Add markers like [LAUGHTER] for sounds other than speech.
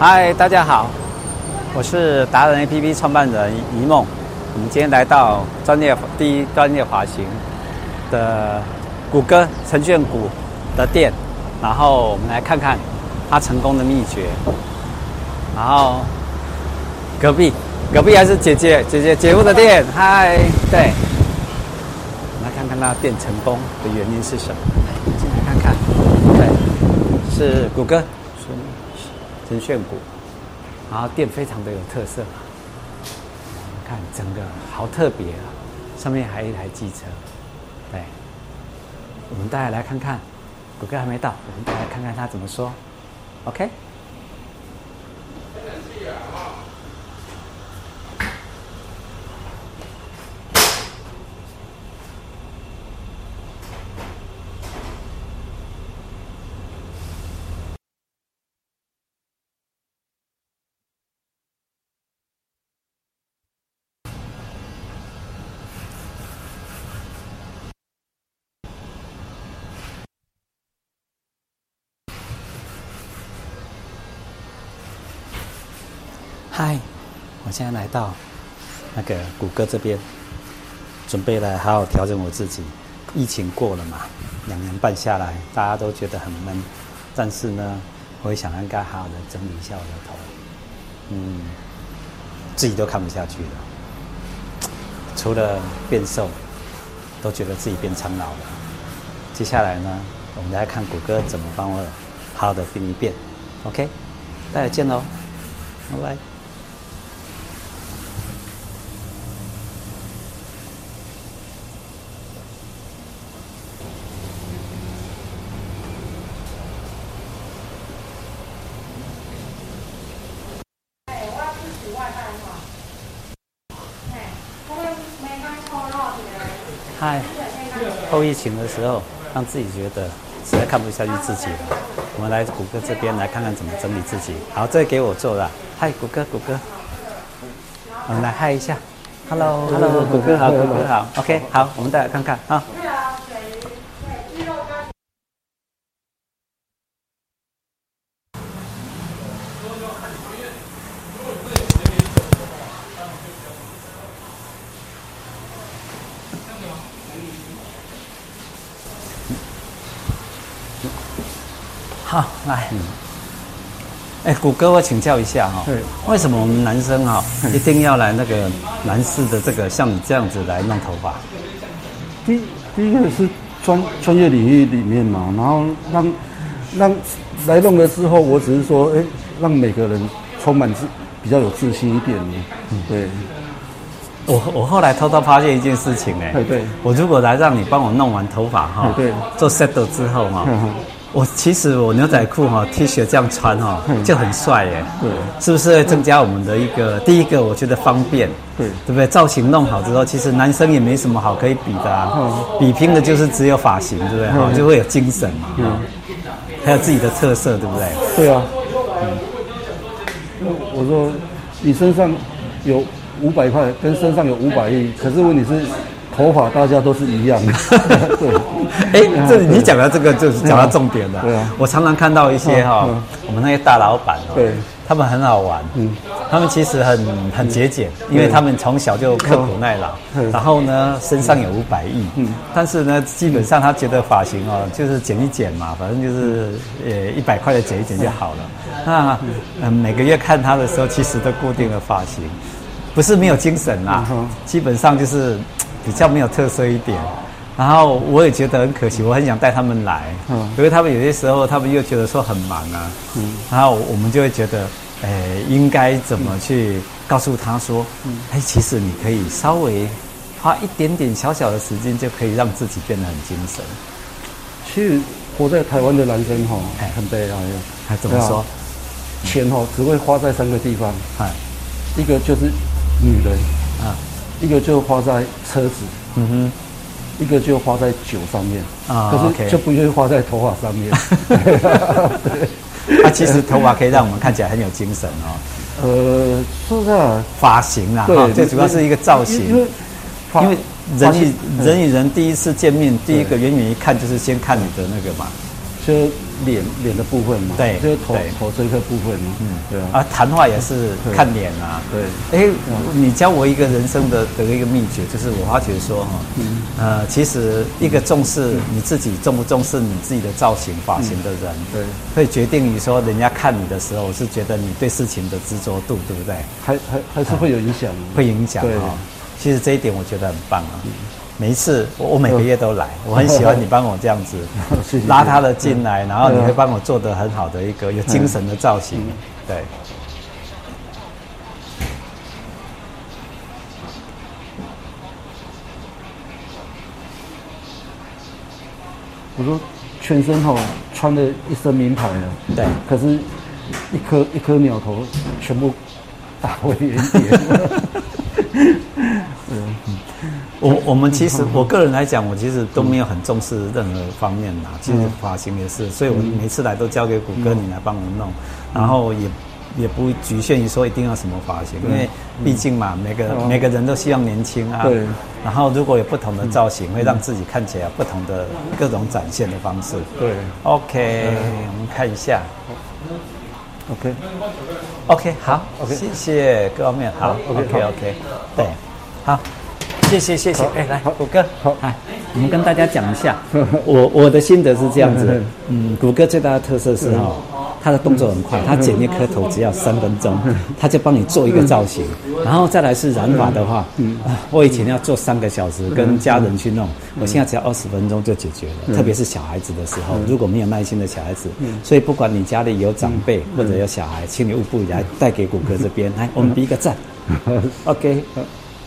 嗨，大家好，我是达人 APP 创办人一梦。我们今天来到专业第一专业滑行的谷歌陈炫谷的店，然后我们来看看他成功的秘诀。然后隔壁隔壁还是姐姐姐姐姐夫的店，嗨，对，我们来看看他店成功的原因是什么？来，进来看看，对，是谷歌陈炫酷，然后店非常的有特色。看整个好特别啊！上面还有一台机车，对，我们大家来看看，谷歌还没到，我们大家看看他怎么说，OK。嗨，我现在来到那个谷歌这边，准备来好好调整我自己。疫情过了嘛，两年半下来，大家都觉得很闷，但是呢，我也想应该好好的整理一下我的头。嗯，自己都看不下去了，除了变瘦，都觉得自己变苍老了。接下来呢，我们来看谷歌怎么帮我好好的变一变。OK，大家见喽，拜拜。嗨，后疫情的时候，让自己觉得实在看不下去自己了。我们来谷歌这边来看看怎么整理自己。好，这个给我做了。嗨，谷歌，谷歌，我们来嗨一下。Hello，Hello，谷歌好，谷歌好。OK，好，我们再来看看啊。好，来，哎，古哥，我请教一下哈，为什么我们男生哈一定要来那个男士的这个像你这样子来弄头发？第第一个是专专业领域里面嘛，然后让让来弄的时候，我只是说，哎，让每个人充满自比较有自信一点。嗯，对。我我后来偷偷发现一件事情哎，对，我如果来让你帮我弄完头发哈，对，做 set 之后哈。我其实我牛仔裤哈 T 恤这样穿哈就很帅耶，对，是不是会增加我们的一个第一个我觉得方便，对，对不对？造型弄好之后，其实男生也没什么好可以比的啊，比拼的就是只有发型，对不对？哈，就会有精神嘛，嗯，还有自己的特色，对不对？对啊，嗯，我说你身上有五百块，跟身上有五百亿，可是问题是。头发大家都是一样的，[LAUGHS] 对。哎、欸，这你讲到这个就是讲到重点了。对啊。我常常看到一些哈、哦，我们那些大老板哦，对，他们很好玩。嗯。他们其实很很节俭，因为他们从小就刻苦耐劳。然后呢，身上有五百亿。嗯。但是呢，基本上他觉得发型哦，就是剪一剪嘛，反正就是呃一百块的剪一剪就好了。那嗯，每个月看他的时候，其实都固定了发型，不是没有精神啦，基本上就是。比较没有特色一点，然后我也觉得很可惜，我很想带他们来，嗯，因为他们有些时候他们又觉得说很忙啊，嗯，然后我们就会觉得，哎，应该怎么去告诉他说，嗯，哎，其实你可以稍微花一点点小小的时间，就可以让自己变得很精神。其实活在台湾的男生哈，哎，很悲哀，还怎么说？钱哈只会花在三个地方，哎，一个就是女人。啊。一个就花在车子，嗯哼，一个就花在酒上面啊，可是就不愿意花在头发上面。[LAUGHS] 啊，其实头发可以让我们看起来很有精神哦。[LAUGHS] 呃，说实在，发型啊，对，最主要是一个造型。因为，因为人与人与人第一次见面，第一个远远一看就是先看你的那个嘛，就脸脸的部分嘛，对，就是头头这一个部分，嗯，对啊。啊，谈话也是看脸啊，对。哎，你教我一个人生的的一个秘诀，就是我发觉说哈，呃，其实一个重视你自己重不重视你自己的造型发型的人，对，会决定于说人家看你的时候是觉得你对事情的执着度，对不对？还还还是会有影响，会影响啊。其实这一点我觉得很棒啊。每一次我我每个月都来，我很喜欢你帮我这样子 [LAUGHS] 拉他的进来，然后你会帮我做得很好的一个有精神的造型，对。我说全身吼穿的一身名牌了，对，可是一颗一颗鸟头全部打回原点。[LAUGHS] [LAUGHS] 我我们其实，我个人来讲，我其实都没有很重视任何方面呐。其实发型也是，所以我每次来都交给谷歌你来帮我弄，然后也也不局限于说一定要什么发型，因为毕竟嘛，每个每个人都希望年轻啊。对。然后如果有不同的造型，会让自己看起来有不同的各种展现的方式。对。OK，我们看一下。OK。OK，好。OK，谢谢各方面。好。OK，OK。对。好。谢谢谢谢，哎，来，谷歌，好，来，我们跟大家讲一下，[LAUGHS] 我我的心得是这样子，[LAUGHS] 嗯，谷歌最大的特色是哈，他的动作很快，他剪一颗头只要三分钟，他就帮你做一个造型，然后再来是染发的话，嗯，我以前要做三个小时跟家人去弄，我现在只要二十分钟就解决了，特别是小孩子的时候，如果没有耐心的小孩子，所以不管你家里有长辈或者有小孩，请你务必来带给谷歌这边，来，我们比一个赞，[LAUGHS] OK。